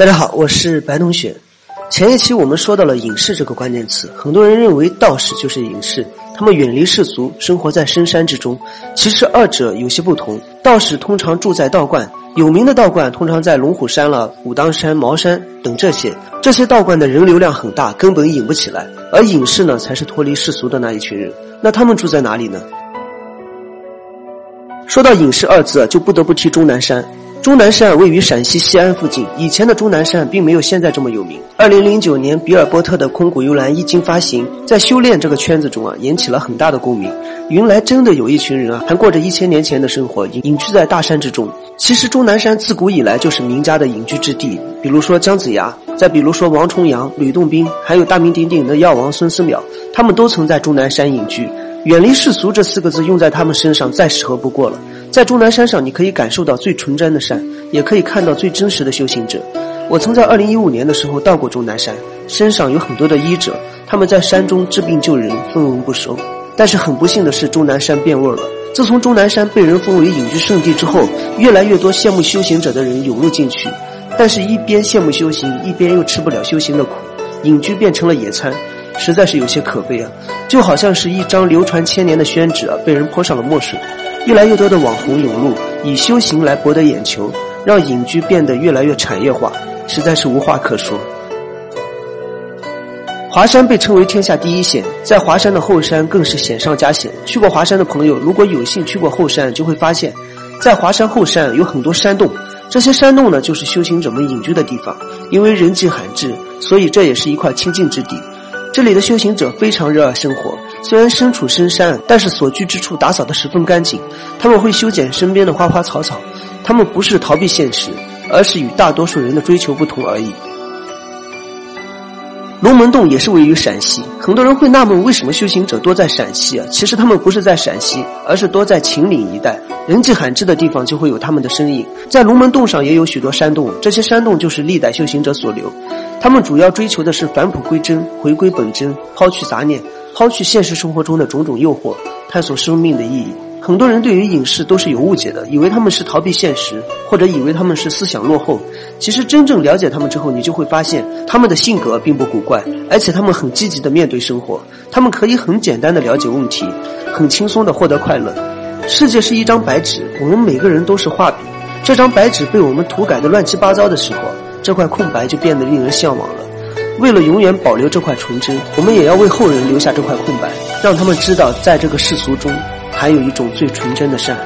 大家好，我是白同学。前一期我们说到了隐士这个关键词，很多人认为道士就是隐士，他们远离世俗，生活在深山之中。其实二者有些不同。道士通常住在道观，有名的道观通常在龙虎山了、武当山、茅山等这些。这些道观的人流量很大，根本引不起来。而隐士呢，才是脱离世俗的那一群人。那他们住在哪里呢？说到隐士二字，就不得不提终南山。终南山位于陕西西安附近。以前的终南山并没有现在这么有名。二零零九年，比尔波特的空谷幽兰一经发行，在修炼这个圈子中啊，引起了很大的共鸣。原来真的有一群人啊，还过着一千年前的生活，隐隐居在大山之中。其实终南山自古以来就是名家的隐居之地，比如说姜子牙，再比如说王重阳、吕洞宾，还有大名鼎鼎的药王孙思邈，他们都曾在终南山隐居。远离世俗这四个字用在他们身上再适合不过了。在终南山上，你可以感受到最纯真的善，也可以看到最真实的修行者。我曾在二零一五年的时候到过终南山，山上有很多的医者，他们在山中治病救人，分文不收。但是很不幸的是，终南山变味了。自从终南山被人封为隐居圣地之后，越来越多羡慕修行者的人涌入进去，但是一边羡慕修行，一边又吃不了修行的苦，隐居变成了野餐，实在是有些可悲啊！就好像是一张流传千年的宣纸啊，被人泼上了墨水。越来越多的网红涌入，以修行来博得眼球，让隐居变得越来越产业化，实在是无话可说。华山被称为天下第一险，在华山的后山更是险上加险。去过华山的朋友，如果有幸去过后山，就会发现，在华山后山有很多山洞，这些山洞呢，就是修行者们隐居的地方。因为人迹罕至，所以这也是一块清净之地。这里的修行者非常热爱生活。虽然身处深山，但是所居之处打扫得十分干净。他们会修剪身边的花花草草，他们不是逃避现实，而是与大多数人的追求不同而已。龙门洞也是位于陕西，很多人会纳闷为什么修行者多在陕西啊？其实他们不是在陕西，而是多在秦岭一带，人迹罕至的地方就会有他们的身影。在龙门洞上也有许多山洞，这些山洞就是历代修行者所留，他们主要追求的是返璞归真，回归本真，抛去杂念。抛去现实生活中的种种诱惑，探索生命的意义。很多人对于影视都是有误解的，以为他们是逃避现实，或者以为他们是思想落后。其实真正了解他们之后，你就会发现他们的性格并不古怪，而且他们很积极的面对生活。他们可以很简单的了解问题，很轻松的获得快乐。世界是一张白纸，我们每个人都是画笔。这张白纸被我们涂改的乱七八糟的时候，这块空白就变得令人向往了。为了永远保留这块纯真，我们也要为后人留下这块空白，让他们知道，在这个世俗中，还有一种最纯真的善。